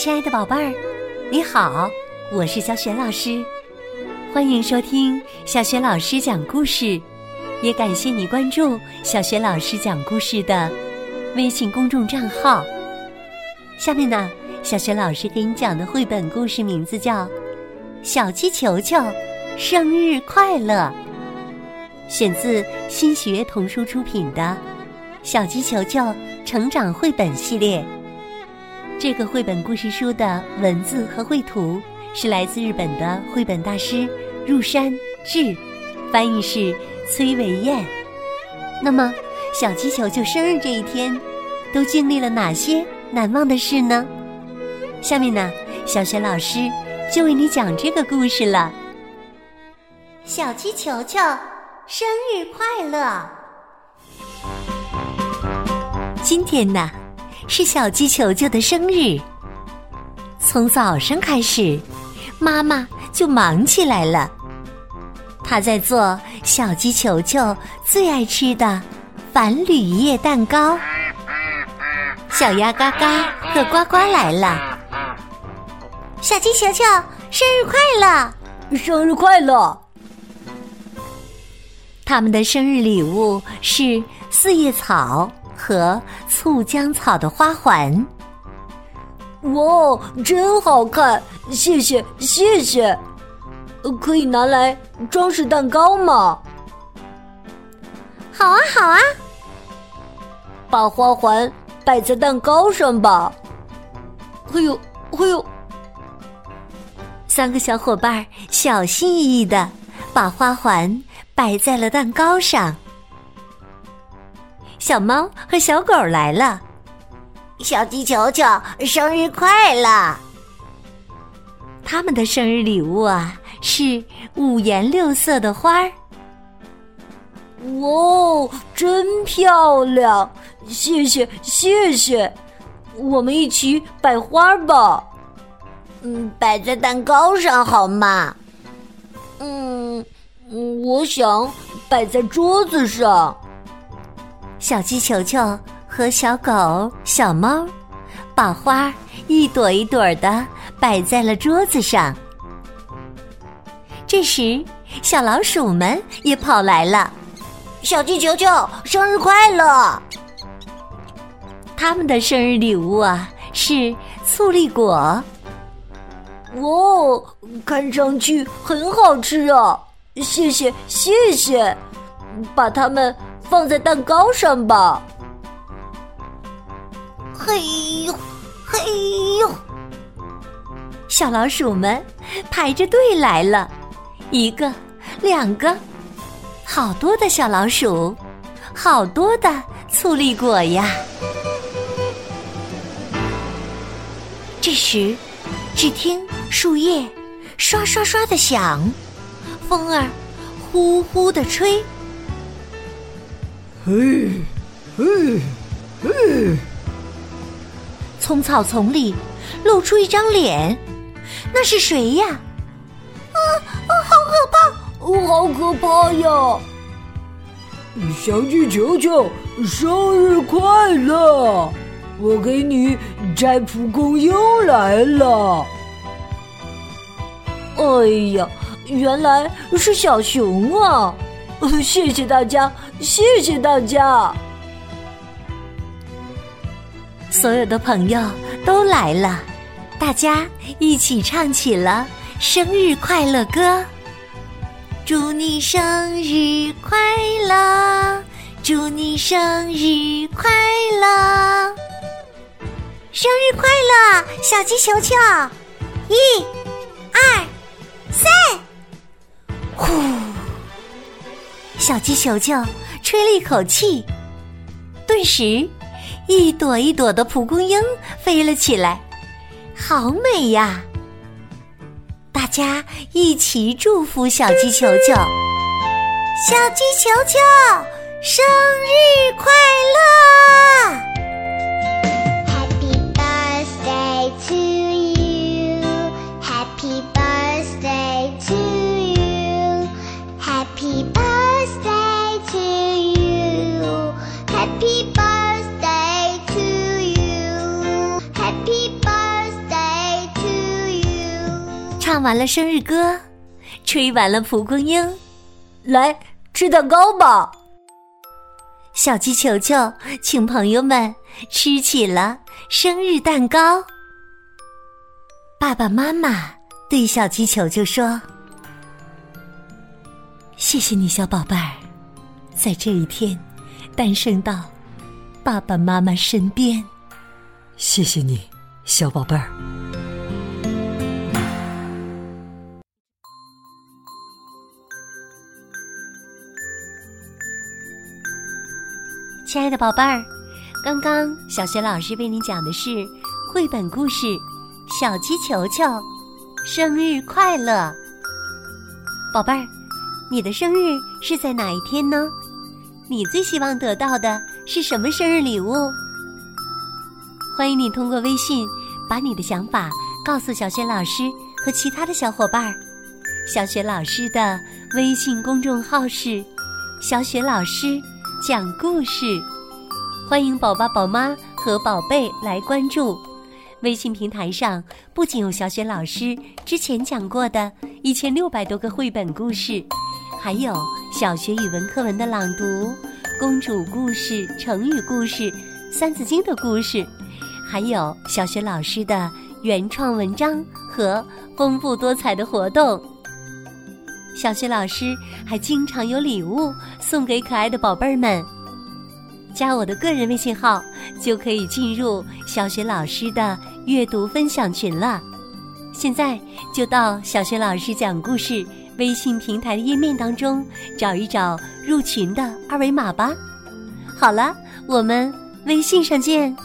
亲爱的宝贝儿，你好，我是小雪老师，欢迎收听小雪老师讲故事，也感谢你关注小雪老师讲故事的微信公众账号。下面呢，小雪老师给你讲的绘本故事名字叫《小鸡球球生日快乐》，选自新学童书出品的《小鸡球球成长绘本系列》。这个绘本故事书的文字和绘图是来自日本的绘本大师入山智，翻译是崔维燕。那么，小鸡球球生日这一天，都经历了哪些难忘的事呢？下面呢，小雪老师就为你讲这个故事了。小鸡球球生日快乐！今天呢？是小鸡球球的生日。从早上开始，妈妈就忙起来了。她在做小鸡球球最爱吃的反铝叶蛋糕。小鸭嘎嘎和呱呱来了。小鸡球球生日快乐！生日快乐！他们的生日礼物是四叶草。和醋浆草的花环，哇，真好看！谢谢谢谢，可以拿来装饰蛋糕吗？好啊好啊，把花环摆在蛋糕上吧。嘿呦嘿呦，三个小伙伴小心翼翼的把花环摆在了蛋糕上。小猫和小狗来了，小鸡球球生日快乐！他们的生日礼物啊是五颜六色的花儿。哇，真漂亮！谢谢谢谢，我们一起摆花吧。嗯，摆在蛋糕上好吗？嗯，我想摆在桌子上。小鸡球球和小狗、小猫，把花一朵一朵的摆在了桌子上。这时，小老鼠们也跑来了。小鸡球球生日快乐！他们的生日礼物啊是醋栗果。哇，看上去很好吃啊！谢谢谢谢，把它们。放在蛋糕上吧。嘿呦，嘿呦！小老鼠们排着队来了，一个，两个，好多的小老鼠，好多的醋栗果呀。这时，只听树叶刷刷刷的响，风儿呼呼的吹。嘿，嘿，嘿！从草丛里露出一张脸，那是谁呀？啊啊，好可怕！好可怕呀！小鸡球球，生日快乐！我给你摘蒲公英来了。哎呀，原来是小熊啊！谢谢大家，谢谢大家！所有的朋友都来了，大家一起唱起了生日快乐歌。祝你生日快乐！祝你生日快乐！生日快乐，小鸡球球！一、二、三，呼！小鸡球球吹了一口气，顿时，一朵一朵的蒲公英飞了起来，好美呀！大家一起祝福小鸡球球，小鸡球球生日快乐唱完了生日歌，吹完了蒲公英，来吃蛋糕吧！小鸡球球请朋友们吃起了生日蛋糕。爸爸妈妈对小鸡球球说：“谢谢你，小宝贝儿，在这一天诞生到爸爸妈妈身边。谢谢你，小宝贝儿。”亲爱的宝贝儿，刚刚小学老师为你讲的是绘本故事《小鸡球球》，生日快乐！宝贝儿，你的生日是在哪一天呢？你最希望得到的是什么生日礼物？欢迎你通过微信把你的想法告诉小雪老师和其他的小伙伴儿。小雪老师的微信公众号是“小雪老师”。讲故事，欢迎宝宝、宝妈和宝贝来关注。微信平台上不仅有小雪老师之前讲过的一千六百多个绘本故事，还有小学语文课文的朗读、公主故事、成语故事、三字经的故事，还有小学老师的原创文章和丰富多彩的活动。小学老师还经常有礼物送给可爱的宝贝儿们。加我的个人微信号，就可以进入小学老师的阅读分享群了。现在就到小学老师讲故事微信平台的页面当中，找一找入群的二维码吧。好了，我们微信上见。